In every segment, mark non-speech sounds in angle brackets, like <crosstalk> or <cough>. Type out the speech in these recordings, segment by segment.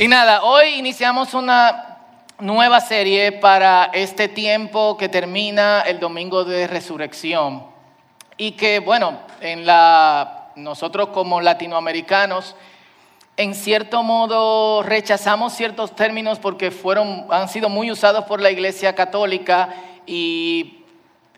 Y nada, hoy iniciamos una nueva serie para este tiempo que termina el domingo de resurrección. Y que, bueno, en la, nosotros como latinoamericanos, en cierto modo rechazamos ciertos términos porque fueron, han sido muy usados por la Iglesia Católica y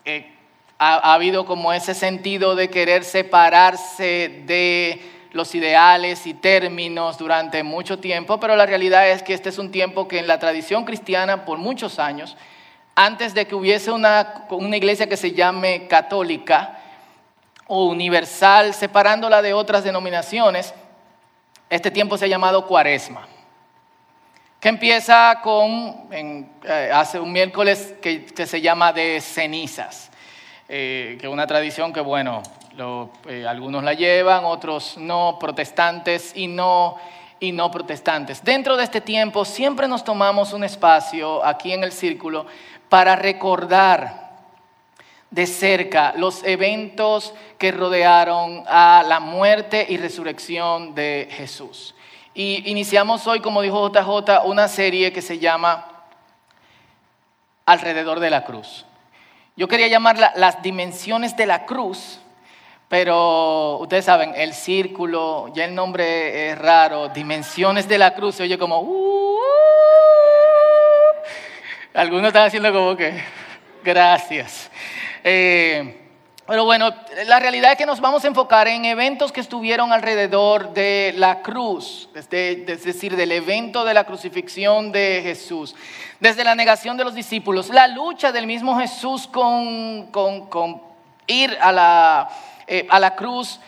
eh, ha, ha habido como ese sentido de querer separarse de los ideales y términos durante mucho tiempo, pero la realidad es que este es un tiempo que en la tradición cristiana por muchos años, antes de que hubiese una, una iglesia que se llame católica o universal, separándola de otras denominaciones, este tiempo se ha llamado cuaresma, que empieza con, eh, hace un miércoles que, se llama de cenizas, eh, que una tradición que, bueno, eh, algunos la llevan, otros no, protestantes y no, y no protestantes. Dentro de este tiempo siempre nos tomamos un espacio aquí en el círculo para recordar de cerca los eventos que rodearon a la muerte y resurrección de Jesús. Y iniciamos hoy, como dijo JJ, una serie que se llama Alrededor de la Cruz. Yo quería llamarla Las Dimensiones de la Cruz, pero ustedes saben, el círculo, ya el nombre es raro, dimensiones de la cruz, se oye como... Uh, algunos están haciendo como que, gracias. Eh, pero bueno, la realidad es que nos vamos a enfocar en eventos que estuvieron alrededor de la cruz, es decir, del evento de la crucifixión de Jesús, desde la negación de los discípulos, la lucha del mismo Jesús con, con ir a la eh, a la cruz,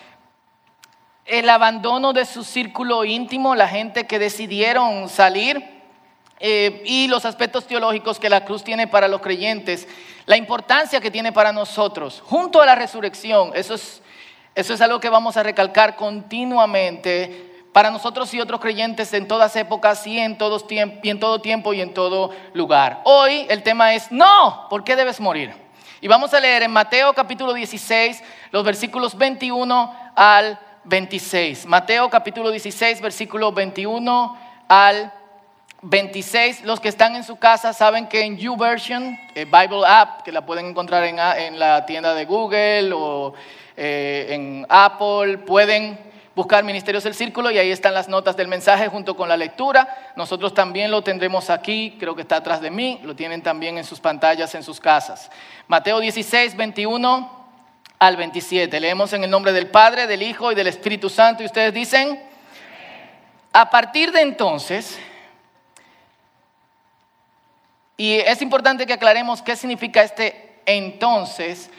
el abandono de su círculo íntimo, la gente que decidieron salir eh, y los aspectos teológicos que la cruz tiene para los creyentes, la importancia que tiene para nosotros, junto a la resurrección, eso es, eso es algo que vamos a recalcar continuamente para nosotros y otros creyentes en todas épocas y en, todos y en todo tiempo y en todo lugar. Hoy el tema es, no, ¿por qué debes morir? Y vamos a leer en Mateo capítulo 16, los versículos 21 al 26. Mateo capítulo 16, versículo 21 al 26. Los que están en su casa saben que en YouVersion, eh, Bible App, que la pueden encontrar en, en la tienda de Google o eh, en Apple, pueden buscar Ministerios del Círculo y ahí están las notas del mensaje junto con la lectura. Nosotros también lo tendremos aquí, creo que está atrás de mí, lo tienen también en sus pantallas, en sus casas. Mateo 16, 21 al 27. Leemos en el nombre del Padre, del Hijo y del Espíritu Santo y ustedes dicen, a partir de entonces, y es importante que aclaremos qué significa este entonces,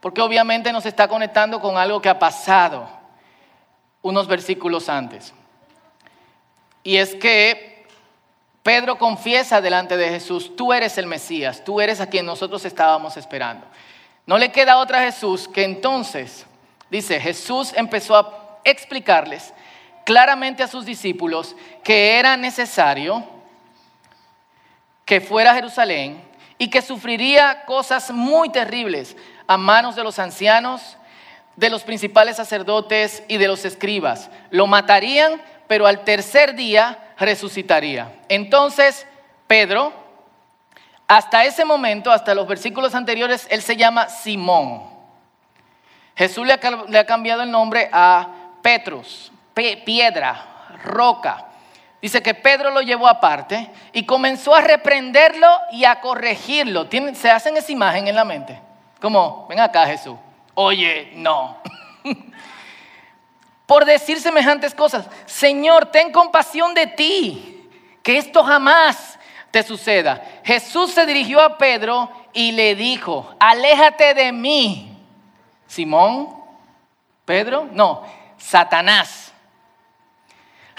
porque obviamente nos está conectando con algo que ha pasado unos versículos antes. Y es que Pedro confiesa delante de Jesús, tú eres el Mesías, tú eres a quien nosotros estábamos esperando. No le queda otra a Jesús que entonces, dice, Jesús empezó a explicarles claramente a sus discípulos que era necesario que fuera a Jerusalén y que sufriría cosas muy terribles a manos de los ancianos, de los principales sacerdotes y de los escribas. Lo matarían, pero al tercer día resucitaría. Entonces, Pedro, hasta ese momento, hasta los versículos anteriores, él se llama Simón. Jesús le ha, cambiado el nombre a Petrus, piedra, roca. Dice que Pedro lo llevó aparte y comenzó a reprenderlo y a corregirlo. ¿Se hacen esa imagen en la mente? Como, ven acá Jesús, oye, no. <laughs> Por decir semejantes cosas, Señor, ten compasión de ti, que esto jamás te suceda. Jesús se dirigió a Pedro y le dijo, aléjate de mí. Simón, Pedro, no, Satanás.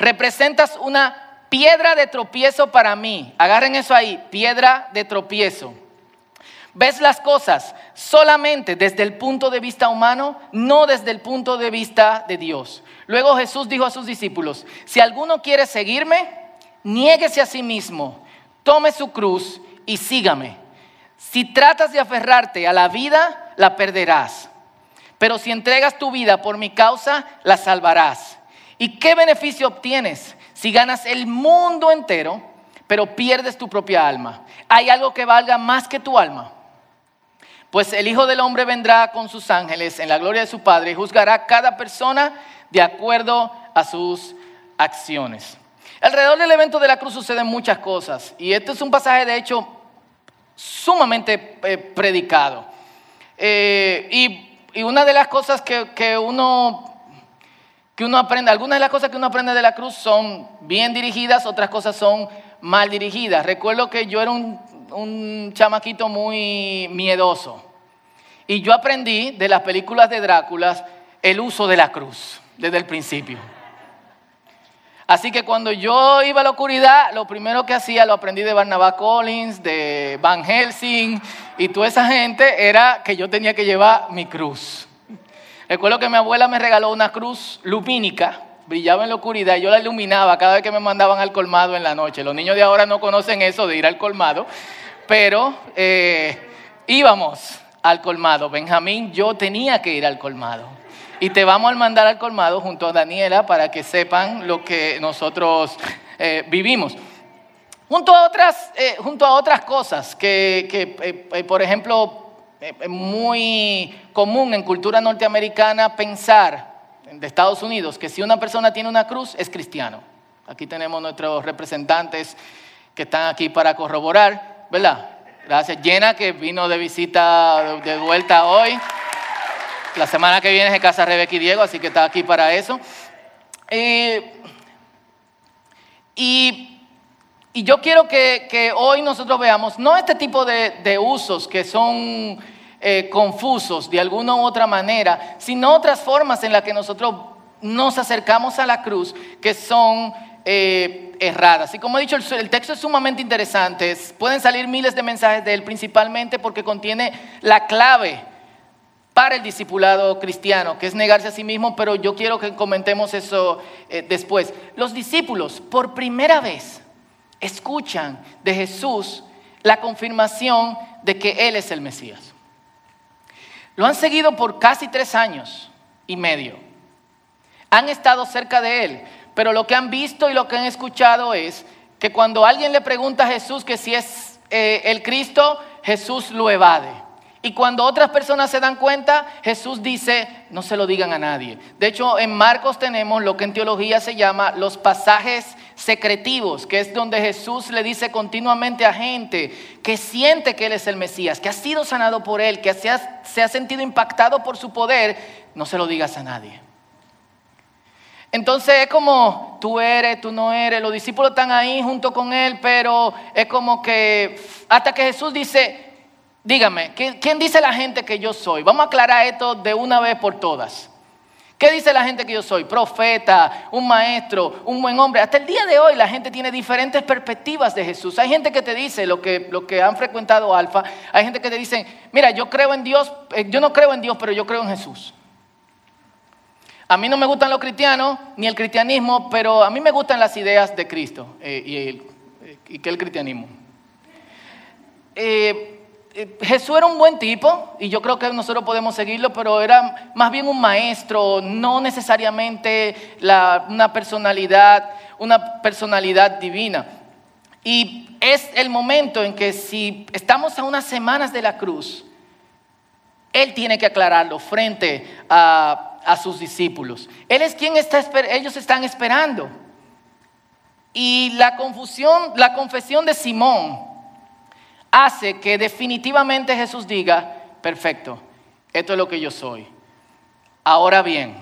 Representas una piedra de tropiezo para mí. Agarren eso ahí, piedra de tropiezo. Ves las cosas solamente desde el punto de vista humano, no desde el punto de vista de Dios. Luego Jesús dijo a sus discípulos, si alguno quiere seguirme, niéguese a sí mismo, tome su cruz y sígame. Si tratas de aferrarte a la vida, la perderás. Pero si entregas tu vida por mi causa, la salvarás. ¿Y qué beneficio obtienes si ganas el mundo entero, pero pierdes tu propia alma? ¿Hay algo que valga más que tu alma? Pues el Hijo del Hombre vendrá con sus ángeles en la gloria de su Padre y juzgará a cada persona de acuerdo a sus acciones. Alrededor del evento de la cruz suceden muchas cosas y este es un pasaje de hecho sumamente eh, predicado. Eh, y, una de las cosas que, uno, que uno aprende, algunas de las cosas que uno aprende de la cruz son bien dirigidas, otras cosas son mal dirigidas. Recuerdo que yo era un, un chamaquito muy miedoso y yo aprendí de las películas de Drácula el uso de la cruz desde el principio. Así que cuando yo iba a la oscuridad, lo primero que hacía, lo aprendí de Barnabas Collins, de Van Helsing y toda esa gente, era que yo tenía que llevar mi cruz. Recuerdo que mi abuela me regaló una cruz lumínica, brillaba en la oscuridad y yo la iluminaba cada vez que me mandaban al colmado en la noche. Los niños de ahora no conocen eso de ir al colmado, pero eh, íbamos al colmado. Benjamín, yo tenía que ir al colmado. Y te vamos a mandar al colmado junto a Daniela para que sepan lo que nosotros eh, vivimos. Junto a otras, eh, junto a otras cosas que, eh, por ejemplo, es muy común en cultura norteamericana pensar de Estados Unidos que si una persona tiene una cruz es cristiano. Aquí tenemos nuestros representantes que están aquí para corroborar, ¿verdad? Gracias. Jenna, que vino de visita de vuelta hoy. La semana que viene es de casa Rebeca y Diego, así que está aquí para eso. Eh, y, yo quiero que, hoy nosotros veamos, no este tipo de, usos que son eh, confusos de alguna u otra manera, sino otras formas en las que nosotros nos acercamos a la cruz que son eh, erradas. Y como he dicho, el, el, texto es sumamente interesante. Pueden salir miles de mensajes de él, principalmente porque contiene la clave para el discipulado cristiano, que es negarse a sí mismo, pero yo quiero que comentemos eso eh, después. Los discípulos por primera vez escuchan de Jesús la confirmación de que Él es el Mesías. Lo han seguido por casi tres años y medio. Han estado cerca de Él, pero lo que han visto y lo que han escuchado es que cuando alguien le pregunta a Jesús que si es eh, el Cristo, Jesús lo evade. Y cuando otras personas se dan cuenta, Jesús dice, no se lo digan a nadie. De hecho, en Marcos tenemos lo que en teología se llama los pasajes secretivos, que es donde Jesús le dice continuamente a gente que siente que Él es el Mesías, que ha sido sanado por Él, que se ha, se ha sentido impactado por su poder, no se lo digas a nadie. Entonces es como tú eres, tú no eres, los discípulos están ahí junto con Él, pero es como que hasta que Jesús dice, Dígame, ¿quién dice la gente que yo soy? Vamos a aclarar esto de una vez por todas. ¿Qué dice la gente que yo soy? Profeta, un maestro, un buen hombre. Hasta el día de hoy la gente tiene diferentes perspectivas de Jesús. Hay gente que te dice, lo que, lo que han frecuentado Alfa, hay gente que te dice, mira, yo creo en Dios, eh, yo no creo en Dios, pero yo creo en Jesús. A mí no me gustan los cristianos ni el cristianismo, pero a mí me gustan las ideas de Cristo eh, y, y, que el cristianismo. Eh, eh, Jesús era un buen tipo y yo creo que nosotros podemos seguirlo, pero era más bien un maestro, no necesariamente una personalidad, una personalidad divina. Y es el momento en que si estamos a unas semanas de la cruz, Él tiene que aclararlo frente a, a sus discípulos. Él es quien está, ellos están esperando. Y la confusión, la confesión de Simón, hace que definitivamente Jesús diga, perfecto, esto es lo que yo soy. Ahora bien,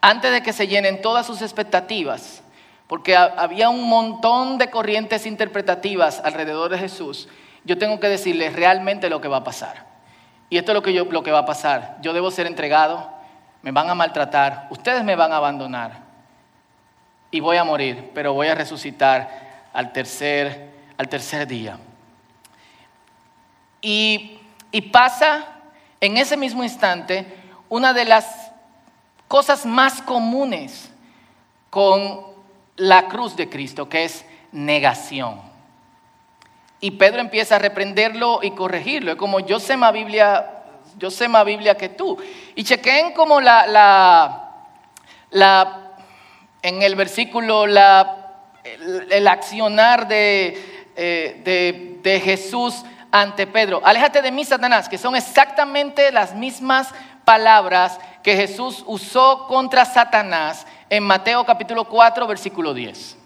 antes de que se llenen todas sus expectativas, porque había un montón de corrientes interpretativas alrededor de Jesús, yo tengo que decirles realmente lo que va a pasar. Y esto es lo que, yo, lo que va a pasar. Yo debo ser entregado, me van a maltratar, ustedes me van a abandonar y voy a morir, pero voy a resucitar al tercer al tercer día. Y, pasa en ese mismo instante una de las cosas más comunes con la cruz de Cristo, que es negación. Y Pedro empieza a reprenderlo y corregirlo. Es como yo sé más Biblia, yo sé más Biblia que tú. Y chequen como la, en el versículo el, accionar de, eh, de, Jesús ante Pedro. Aléjate de mí, Satanás, que son exactamente las mismas palabras que Jesús usó contra Satanás en Mateo capítulo 4, versículo 10.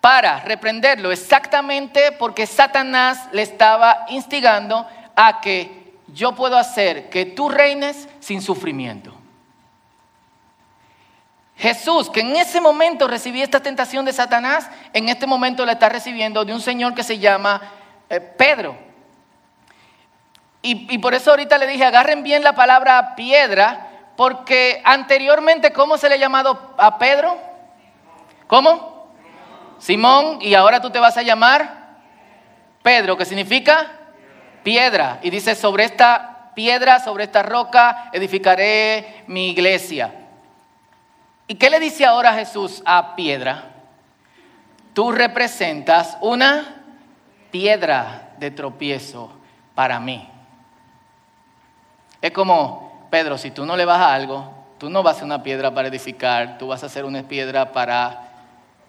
Para reprenderlo exactamente porque Satanás le estaba instigando a que yo puedo hacer que tú reines sin sufrimiento. Jesús, que en ese momento recibía esta tentación de Satanás, en este momento la está recibiendo de un señor que se llama eh, Pedro. Y, y, por eso ahorita le dije, agarren bien la palabra piedra, porque anteriormente, ¿cómo se le ha llamado a Pedro? ¿Cómo? Simón, y ahora tú te vas a llamar Pedro, que significa piedra. Y dice, sobre esta piedra, sobre esta roca, edificaré mi iglesia. ¿Y qué le dice ahora Jesús a piedra? Tú representas una piedra de tropiezo para mí. Es como, Pedro, si tú no le vas a algo, tú no vas a ser una piedra para edificar, tú vas a ser una piedra para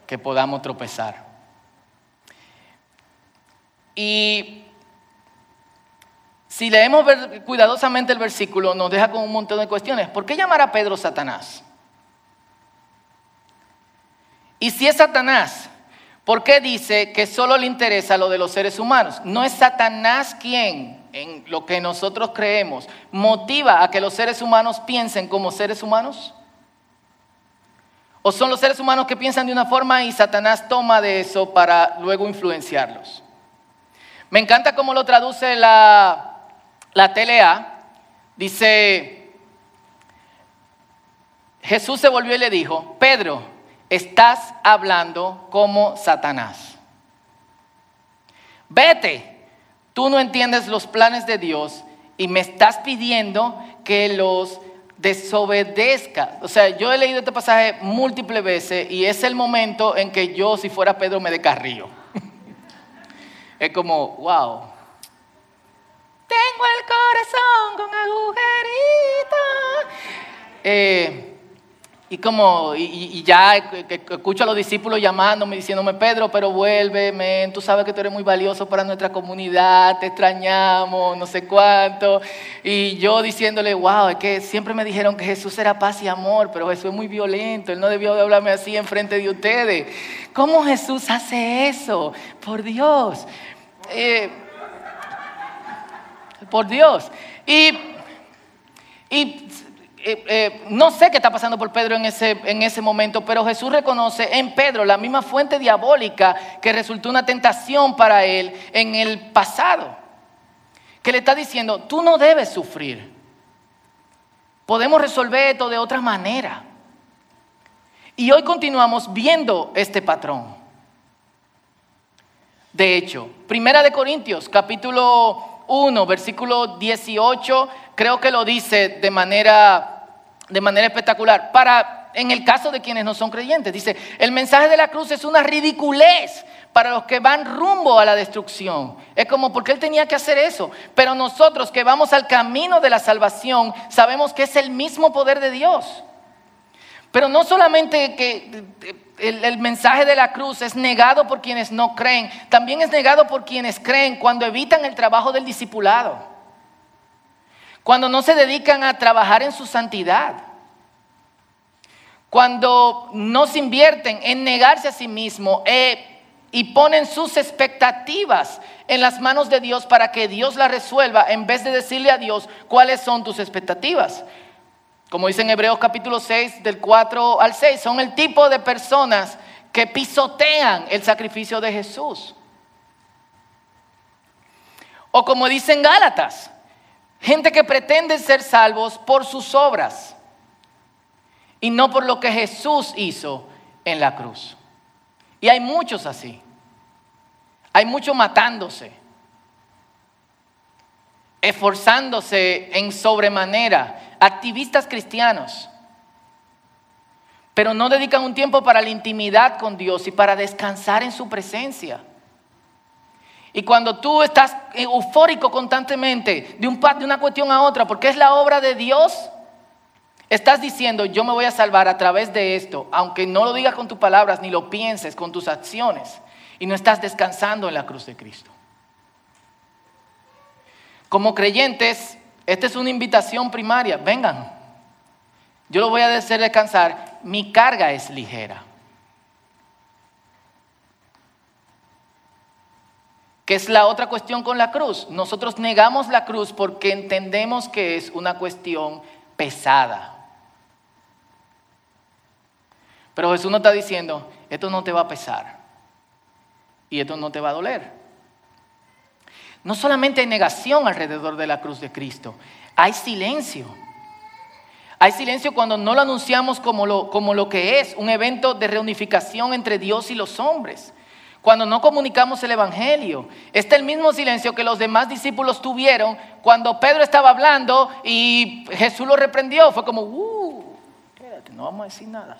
que podamos tropezar. Y si leemos cuidadosamente el versículo, nos deja con un montón de cuestiones. ¿Por qué llamar a Pedro Satanás? Y si es Satanás, ¿por qué dice que solo le interesa lo de los seres humanos? ¿No es Satanás quien, en lo que nosotros creemos, motiva a que los seres humanos piensen como seres humanos? ¿O son los seres humanos que piensan de una forma y Satanás toma de eso para luego influenciarlos? Me encanta cómo lo traduce la, la TLA. Dice, Jesús se volvió y le dijo, Pedro, estás hablando como Satanás. Vete, tú no entiendes los planes de Dios y me estás pidiendo que los desobedezca. O sea, yo he leído este pasaje múltiples veces y es el momento en que yo, si fuera Pedro, me descarrío. es como, wow. Tengo el corazón con agujerito. Eh, y como, y, ya escucho a los discípulos llamándome, diciéndome, Pedro, pero vuélveme, tú sabes que tú eres muy valioso para nuestra comunidad, te extrañamos, no sé cuánto. Y yo diciéndole, wow, es que siempre me dijeron que Jesús era paz y amor, pero Jesús es muy violento, Él no debió de hablarme así en frente de ustedes. ¿Cómo Jesús hace eso? Por Dios. Eh, por Dios. Y, y eh, eh, no sé qué está pasando por Pedro en ese, en ese momento, pero Jesús reconoce en Pedro la misma fuente diabólica que resultó una tentación para él en el pasado. Que le está diciendo, tú no debes sufrir. Podemos resolver esto de otra manera. Y hoy continuamos viendo este patrón. De hecho, Primera de Corintios, capítulo 1, versículo 18, creo que lo dice de manera de manera espectacular. Para, en el caso de quienes no son creyentes, dice, el mensaje de la cruz es una ridiculez para los que van rumbo a la destrucción. Es como, porque Él tenía que hacer eso? Pero nosotros que vamos al camino de la salvación, sabemos que es el mismo poder de Dios. Pero no solamente que el, el, mensaje de la cruz es negado por quienes no creen, también es negado por quienes creen cuando evitan el trabajo del discipulado cuando no se dedican a trabajar en su santidad, cuando no se invierten en negarse a sí mismo eh, y ponen sus expectativas en las manos de Dios para que Dios las resuelva en vez de decirle a Dios cuáles son tus expectativas. Como dice en Hebreos capítulo 6 del 4 al 6, son el tipo de personas que pisotean el sacrificio de Jesús. O como dicen Gálatas, Gente que pretende ser salvos por sus obras y no por lo que Jesús hizo en la cruz. Y hay muchos así. Hay muchos matándose, esforzándose en sobremanera, activistas cristianos, pero no dedican un tiempo para la intimidad con Dios y para descansar en su presencia. Y cuando tú estás eufórico constantemente de, un, de una cuestión a otra, porque es la obra de Dios, Estás diciendo, yo me voy a salvar a través de esto, aunque no lo digas con tus palabras ni lo pienses con tus acciones, y no estás descansando en la cruz de Cristo. Como creyentes, esta es una invitación primaria, vengan, yo lo voy a hacer descansar, mi carga es ligera. ¿Qué es la otra cuestión con la cruz? Nosotros negamos la cruz porque entendemos que es una cuestión pesada. Pero Jesús nos está diciendo, esto no te va a pesar y esto no te va a doler. No solamente hay negación alrededor de la cruz de Cristo, hay silencio. Hay silencio cuando no lo anunciamos como lo, como lo que es, un evento de reunificación entre Dios y los hombres. Cuando no comunicamos el Evangelio. Este es el mismo silencio que los demás discípulos tuvieron cuando Pedro estaba hablando y Jesús lo reprendió. Fue como, uh, espérate, no vamos a decir nada.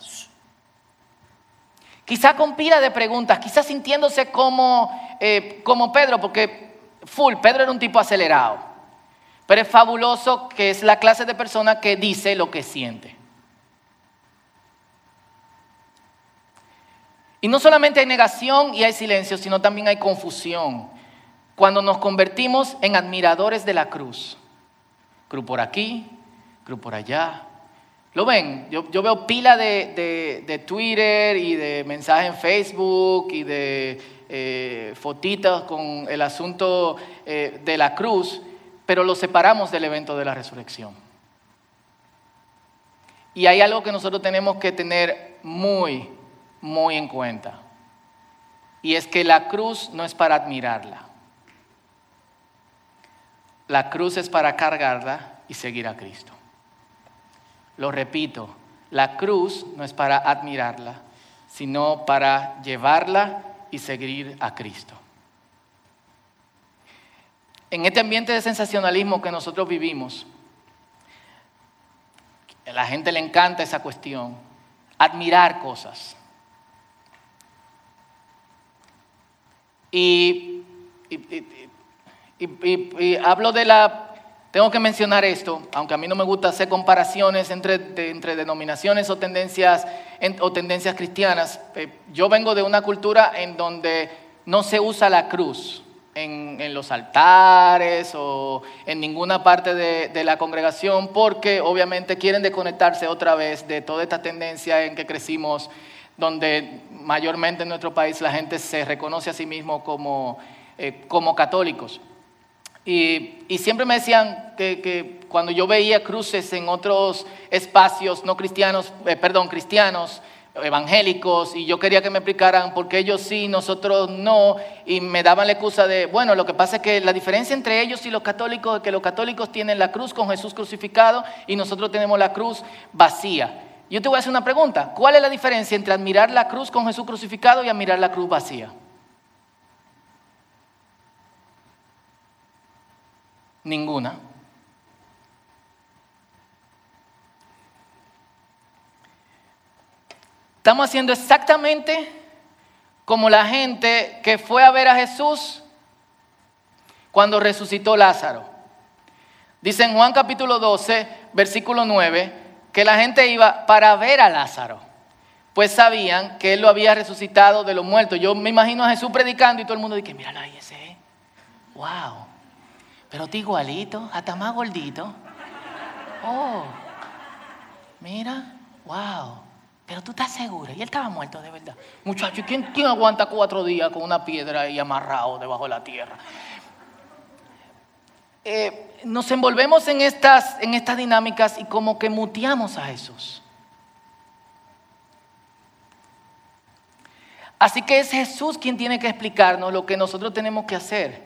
Quizá con pila de preguntas, quizás sintiéndose como, eh, como Pedro, porque full, Pedro era un tipo acelerado. Pero es fabuloso que es la clase de persona que dice lo que siente. Y no solamente hay negación y hay silencio, sino también hay confusión. Cuando nos convertimos en admiradores de la cruz. Cruz por aquí, cruz por allá, lo ven, yo, veo pila de, Twitter y de mensajes en Facebook y de eh, fotitas con el asunto eh, de la cruz, pero lo separamos del evento de la resurrección. Y hay algo que nosotros tenemos que tener muy, muy en cuenta. Y es que la cruz no es para admirarla. La cruz es para cargarla y seguir a Cristo. Lo repito, la cruz no es para admirarla, sino para llevarla y seguir a Cristo. En este ambiente de sensacionalismo que nosotros vivimos, a la gente le encanta esa cuestión, admirar cosas. Y, hablo de la tengo que mencionar esto, aunque a mí no me gusta hacer comparaciones entre, entre denominaciones o tendencias, o tendencias cristianas. Eh, yo vengo de una cultura en donde no se usa la cruz en, los altares o en ninguna parte de, de, la congregación porque obviamente quieren desconectarse otra vez de toda esta tendencia en que crecimos, donde mayormente en nuestro país la gente se reconoce a sí mismo como, eh, como católicos. Y, siempre me decían que, cuando yo veía cruces en otros espacios no cristianos, eh, perdón, cristianos, evangélicos, y yo quería que me explicaran por qué ellos sí, nosotros no, y me daban la excusa de, bueno, lo que pasa es que la diferencia entre ellos y los católicos es que los católicos tienen la cruz con Jesús crucificado y nosotros tenemos la cruz vacía. Yo te voy a hacer una pregunta, ¿cuál es la diferencia entre admirar la cruz con Jesús crucificado y admirar la cruz vacía? Ninguna. Estamos haciendo exactamente como la gente que fue a ver a Jesús cuando resucitó Lázaro. Dice en Juan capítulo 12, versículo 9, que la gente iba para ver a Lázaro, pues sabían que él lo había resucitado de los muertos. Yo me imagino a Jesús predicando y todo el mundo dice, míralo ahí ese, wow. Pero te igualito, hasta más gordito. Oh, mira, wow. Pero tú estás segura. Y él estaba muerto de verdad. Muchacho, ¿quién, ¿quién aguanta cuatro días con una piedra ahí amarrado debajo de la tierra? Eh, nos envolvemos en estas, en estas dinámicas y como que muteamos a Jesús. Así que es Jesús quien tiene que explicarnos lo que nosotros tenemos que hacer.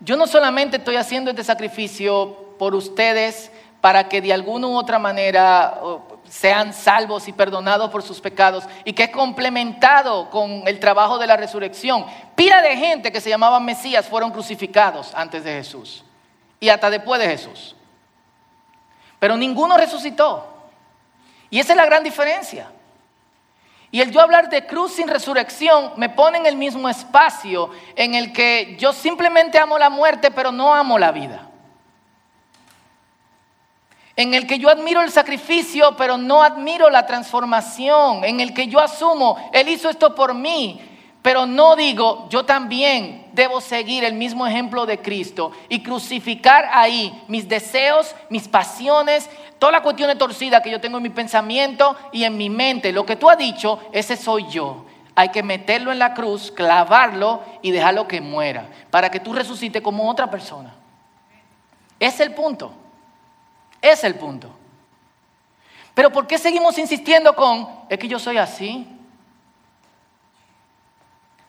Yo no solamente estoy haciendo este sacrificio por ustedes para que de alguna u otra manera sean salvos y perdonados por sus pecados y que es complementado con el trabajo de la resurrección. Pila de gente que se llamaban Mesías fueron crucificados antes de Jesús y hasta después de Jesús. Pero ninguno resucitó. Y esa es la gran diferencia. Y el yo hablar de cruz sin resurrección me pone en el mismo espacio en el que yo simplemente amo la muerte, pero no amo la vida. en el que yo admiro el sacrificio, pero no admiro la transformación, en el que yo asumo, Él hizo esto por mí, pero no digo, yo también debo seguir el mismo ejemplo de Cristo y crucificar ahí mis deseos, mis pasiones, toda la cuestión torcida que yo tengo en mi pensamiento y en mi mente. Lo que tú has dicho, ese soy yo. Hay que meterlo en la cruz, clavarlo y dejarlo que muera, para que tú resucites como otra persona. Es el punto. Es el punto. Pero ¿por qué seguimos insistiendo con, es que yo soy así?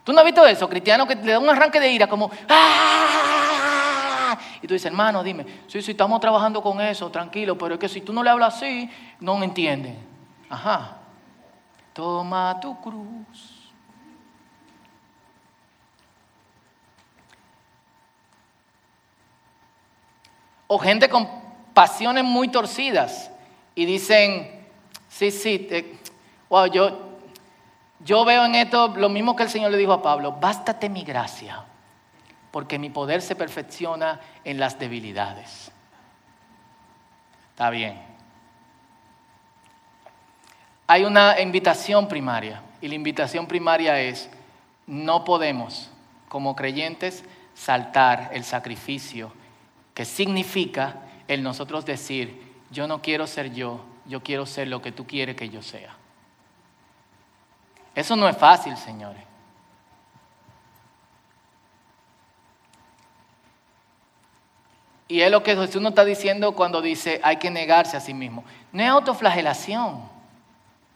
¿Tú no has visto eso? Cristiano que le da un arranque de ira como, ¡ah! Y tú dices, hermano, dime, sí, sí, estamos trabajando con eso, tranquilo, pero es que si tú no le hablas así, no me entienden. Ajá. Toma tu cruz. O gente con pasiones muy torcidas y dicen, sí, sí, wow, yo, yo veo en esto lo mismo que el Señor le dijo a Pablo, bástate mi gracia, porque mi poder se perfecciona en las debilidades. Está bien. Hay una invitación primaria y la invitación primaria es, no podemos como creyentes saltar el sacrificio que significa el nosotros decir, yo no quiero ser yo, yo quiero ser lo que tú quieres que yo sea. Eso no es fácil, señores. Y es lo que Jesús nos está diciendo cuando dice hay que negarse a sí mismo. No es autoflagelación,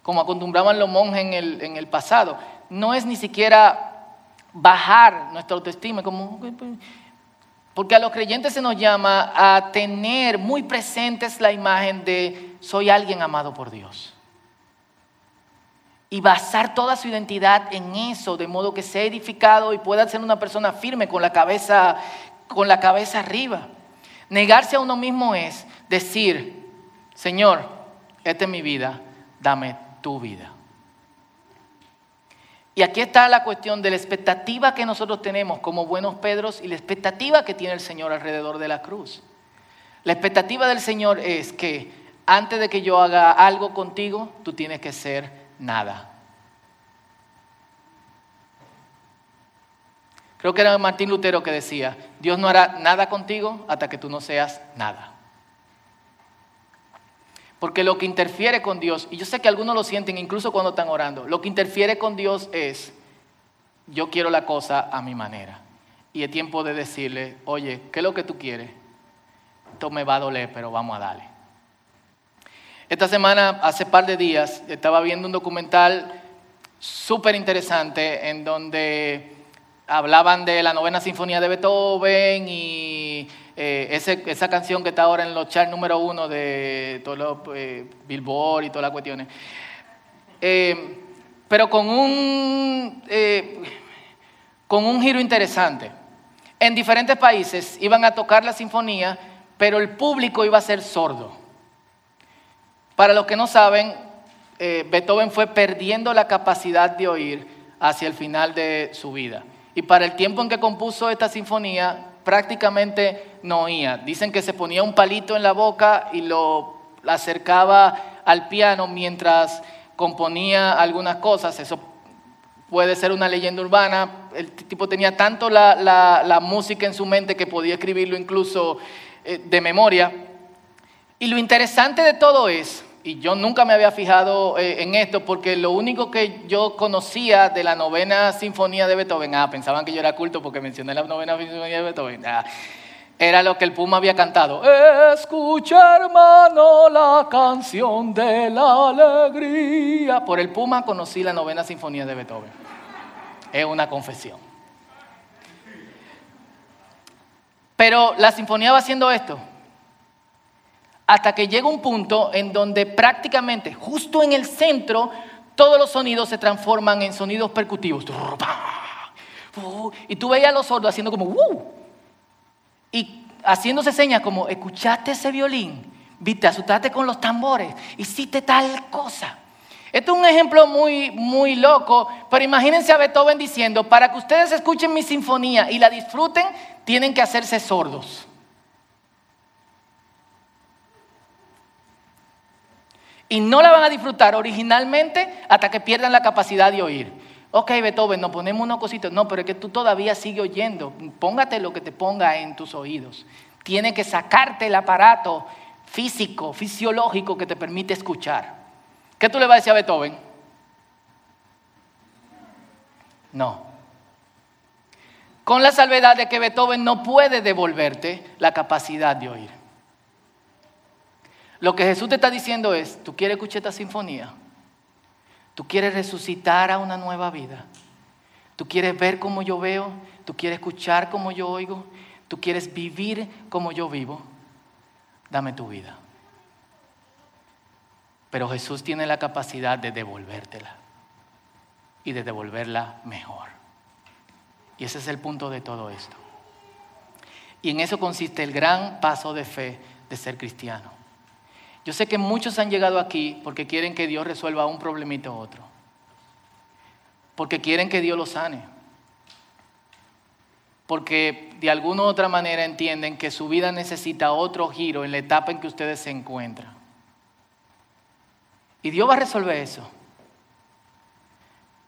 como acostumbraban los monjes en el, en el pasado. No es ni siquiera bajar nuestra autoestima, como porque a los creyentes se nos llama a tener muy presentes la imagen de soy alguien amado por Dios. Y basar toda su identidad en eso, de modo que sea edificado y pueda ser una persona firme con la cabeza, con la cabeza arriba. Negarse a uno mismo es decir, Señor, esta es mi vida, dame tu vida. Y aquí está la cuestión de la expectativa que nosotros tenemos como buenos Pedros y la expectativa que tiene el Señor alrededor de la cruz. La expectativa del Señor es que antes de que yo haga algo contigo, tú tienes que ser nada. Creo que era Martín Lutero que decía, Dios no hará nada contigo hasta que tú no seas nada. Porque lo que interfiere con Dios, y yo sé que algunos lo sienten incluso cuando están orando, lo que interfiere con Dios es, yo quiero la cosa a mi manera. Y es tiempo de decirle, oye, ¿qué es lo que tú quieres? Esto me va a doler, pero vamos a darle. Esta semana, hace par de días, estaba viendo un documental súper interesante en donde hablaban de la novena sinfonía de Beethoven y eh, esa canción que está ahora en los charts número uno de todos los eh, Billboard y todas las cuestiones. Eh, pero con un, con un giro interesante. En diferentes países iban a tocar la sinfonía, pero el público iba a ser sordo. Para los que no saben, Beethoven fue perdiendo la capacidad de oír hacia el final de su vida. Y para el tiempo en que compuso esta sinfonía, prácticamente no oía. Dicen que se ponía un palito en la boca y lo acercaba al piano mientras componía algunas cosas. Eso puede ser una leyenda urbana. El tipo tenía tanto la, música en su mente que podía escribirlo incluso eh, de memoria. Y lo interesante de todo es, y yo nunca me había fijado eh, en esto, porque lo único que yo conocía de la novena sinfonía de Beethoven, ah, pensaban que yo era culto porque mencioné la novena sinfonía de Beethoven, ah, era lo que el Puma había cantado. Escucha, hermano, la canción de la alegría. Por el Puma conocí la novena sinfonía de Beethoven. Es una confesión. Pero la sinfonía va haciendo esto. Hasta que llega un punto en donde prácticamente, justo en el centro, todos los sonidos se transforman en sonidos percutivos. Y tú veías a los sordos haciendo como, y haciéndose señas como, escuchaste ese violín, viste, asustaste con los tambores, hiciste tal cosa. Esto es un ejemplo muy, muy loco, pero imagínense a Beethoven diciendo, para que ustedes escuchen mi sinfonía y la disfruten, tienen que hacerse sordos. Y no la van a disfrutar originalmente hasta que pierdan la capacidad de oír. Ok, Beethoven, nos ponemos unos cositos. No, pero es que tú todavía sigues oyendo. Póngate lo que te ponga en tus oídos. Tiene que sacarte el aparato físico, fisiológico que te permite escuchar. ¿Qué tú le vas a decir a Beethoven? No. Con la salvedad de que Beethoven no puede devolverte la capacidad de oír. Lo que Jesús te está diciendo es, ¿tú quieres escuchar esta sinfonía? ¿Tú quieres resucitar a una nueva vida? ¿Tú quieres ver como yo veo? ¿Tú quieres escuchar como yo oigo? ¿Tú quieres vivir como yo vivo? Dame tu vida. Pero Jesús tiene la capacidad de devolvértela y de devolverla mejor. Y ese es el punto de todo esto. Y en eso consiste el gran paso de fe de ser cristiano. Yo sé que muchos han llegado aquí porque quieren que Dios resuelva un problemito u otro. Porque quieren que Dios los sane. Porque de alguna u otra manera entienden que su vida necesita otro giro en la etapa en que ustedes se encuentran. Y Dios va a resolver eso.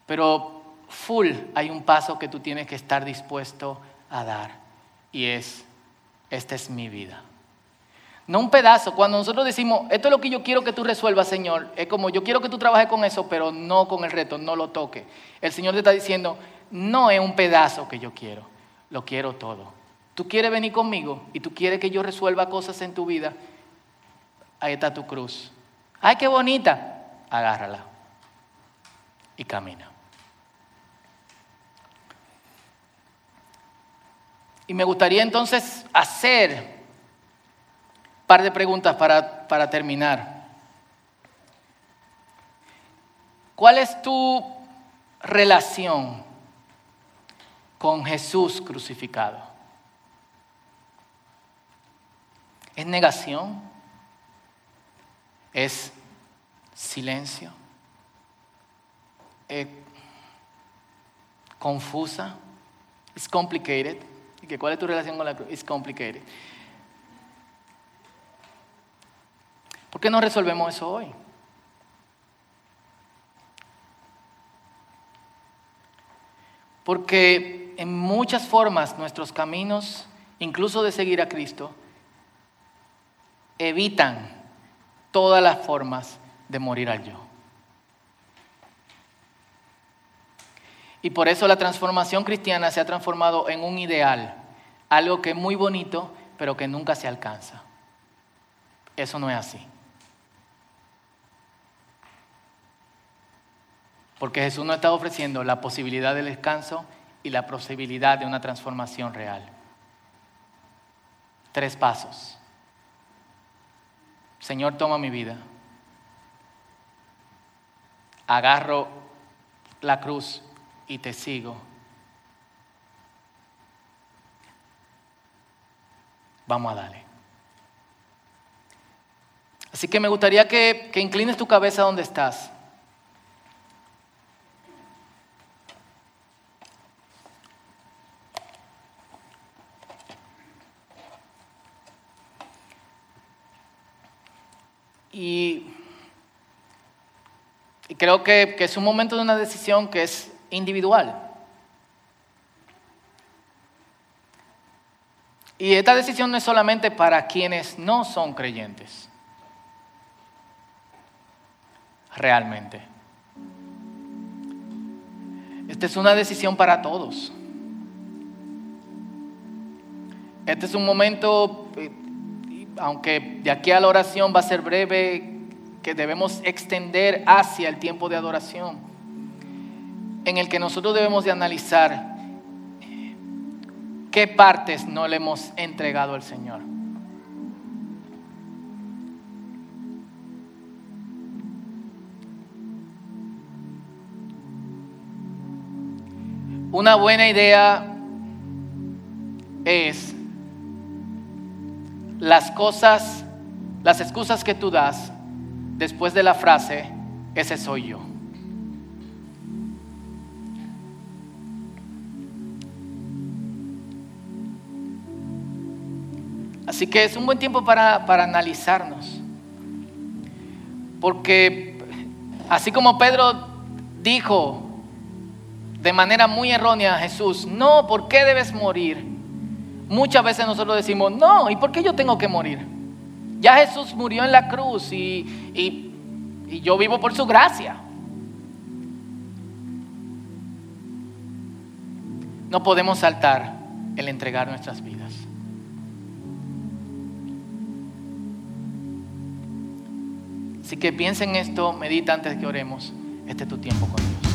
Pero full hay un paso que tú tienes que estar dispuesto a dar. Y es, esta es mi vida. No un pedazo. Cuando nosotros decimos, esto es lo que yo quiero que tú resuelvas, Señor, es como yo quiero que tú trabajes con eso, pero no con el reto, no lo toque. El Señor te está diciendo, no es un pedazo que yo quiero, lo quiero todo. Tú quieres venir conmigo y tú quieres que yo resuelva cosas en tu vida, ahí está tu cruz. Ay, qué bonita, agárrala y camina. Y me gustaría entonces hacer par de preguntas para, para terminar. ¿Cuál es tu relación con Jesús crucificado? ¿Es negación? ¿Es silencio? ¿Es confusa? ¿Es complicated? ¿Cuál es tu relación con la cruz? Es complicated. ¿Por qué no resolvemos eso hoy? Porque en muchas formas nuestros caminos, incluso de seguir a Cristo, evitan todas las formas de morir al yo. Y por eso la transformación cristiana se ha transformado en un ideal, algo que es muy bonito, pero que nunca se alcanza. Eso no es así. Porque Jesús nos está ofreciendo la posibilidad del descanso y la posibilidad de una transformación real. Tres pasos. Señor, toma mi vida. Agarro la cruz y te sigo. Vamos a darle. Así que me gustaría que, que inclines tu cabeza donde estás. Y, creo que, es un momento de una decisión que es individual. Y esta decisión no es solamente para quienes no son creyentes. Realmente. Esta es una decisión para todos. Este es un momento eh, aunque de aquí a la oración va a ser breve, que debemos extender hacia el tiempo de adoración, en el que nosotros debemos de analizar qué partes no le hemos entregado al Señor. Una buena idea es las cosas, las excusas que tú das después de la frase, ese soy yo. Así que es un buen tiempo para, para analizarnos. Porque así como Pedro dijo de manera muy errónea a Jesús, no, ¿por qué debes morir? Muchas veces nosotros decimos, no, ¿y por qué yo tengo que morir? Ya Jesús murió en la cruz y, y yo vivo por su gracia. No podemos saltar el entregar nuestras vidas. Así que piensa en esto, medita antes de que oremos. Este es tu tiempo con Dios.